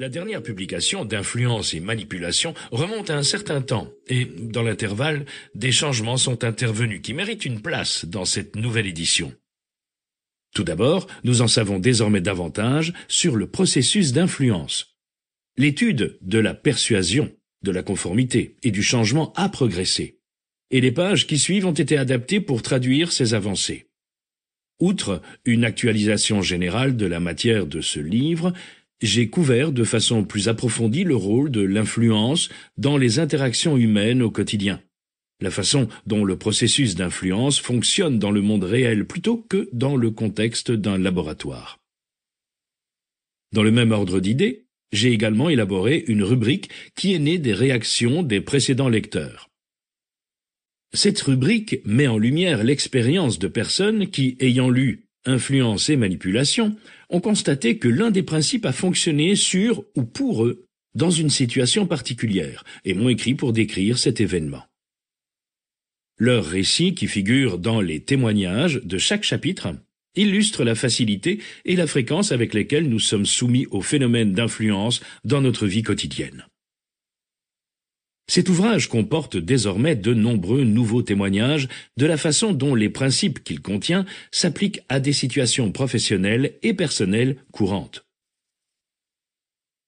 La dernière publication d'influence et manipulation remonte à un certain temps, et dans l'intervalle, des changements sont intervenus qui méritent une place dans cette nouvelle édition. Tout d'abord, nous en savons désormais davantage sur le processus d'influence. L'étude de la persuasion, de la conformité et du changement a progressé, et les pages qui suivent ont été adaptées pour traduire ces avancées. Outre une actualisation générale de la matière de ce livre, j'ai couvert de façon plus approfondie le rôle de l'influence dans les interactions humaines au quotidien, la façon dont le processus d'influence fonctionne dans le monde réel plutôt que dans le contexte d'un laboratoire. Dans le même ordre d'idées, j'ai également élaboré une rubrique qui est née des réactions des précédents lecteurs. Cette rubrique met en lumière l'expérience de personnes qui, ayant lu influence et manipulation, ont constaté que l'un des principes a fonctionné sur ou pour eux dans une situation particulière et m'ont écrit pour décrire cet événement. Leur récit, qui figure dans les témoignages de chaque chapitre, illustre la facilité et la fréquence avec lesquelles nous sommes soumis aux phénomènes d'influence dans notre vie quotidienne. Cet ouvrage comporte désormais de nombreux nouveaux témoignages de la façon dont les principes qu'il contient s'appliquent à des situations professionnelles et personnelles courantes.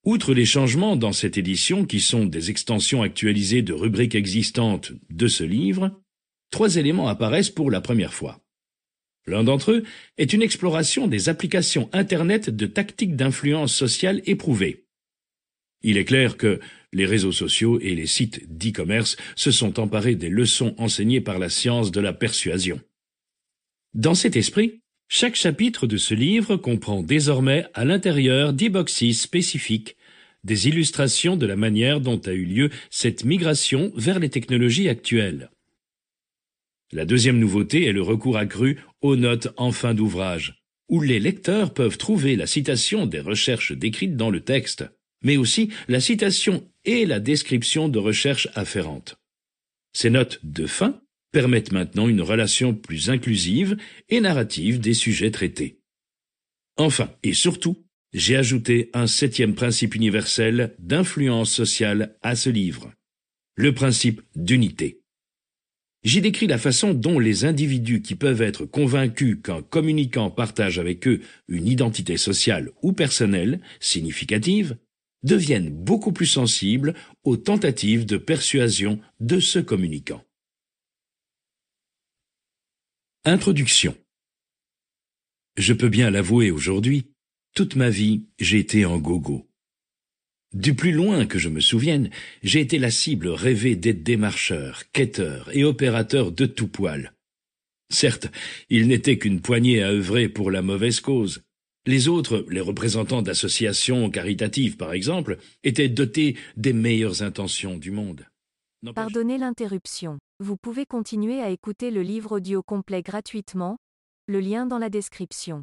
Outre les changements dans cette édition qui sont des extensions actualisées de rubriques existantes de ce livre, trois éléments apparaissent pour la première fois. L'un d'entre eux est une exploration des applications Internet de tactiques d'influence sociale éprouvées. Il est clair que les réseaux sociaux et les sites d'e-commerce se sont emparés des leçons enseignées par la science de la persuasion. Dans cet esprit, chaque chapitre de ce livre comprend désormais à l'intérieur d'e-boxes spécifiques des illustrations de la manière dont a eu lieu cette migration vers les technologies actuelles. La deuxième nouveauté est le recours accru aux notes en fin d'ouvrage, où les lecteurs peuvent trouver la citation des recherches décrites dans le texte mais aussi la citation et la description de recherches afférentes. Ces notes de fin permettent maintenant une relation plus inclusive et narrative des sujets traités. Enfin, et surtout, j'ai ajouté un septième principe universel d'influence sociale à ce livre, le principe d'unité. J'y décris la façon dont les individus qui peuvent être convaincus qu'un communicant partage avec eux une identité sociale ou personnelle significative deviennent beaucoup plus sensibles aux tentatives de persuasion de ce communicant. Introduction Je peux bien l'avouer aujourd'hui, toute ma vie, j'ai été en gogo. Du plus loin que je me souvienne, j'ai été la cible rêvée des démarcheurs, quêteurs et opérateurs de tout poil. Certes, il n'était qu'une poignée à œuvrer pour la mauvaise cause, les autres, les représentants d'associations caritatives par exemple, étaient dotés des meilleures intentions du monde. Pardonnez l'interruption. Vous pouvez continuer à écouter le livre audio complet gratuitement, le lien dans la description.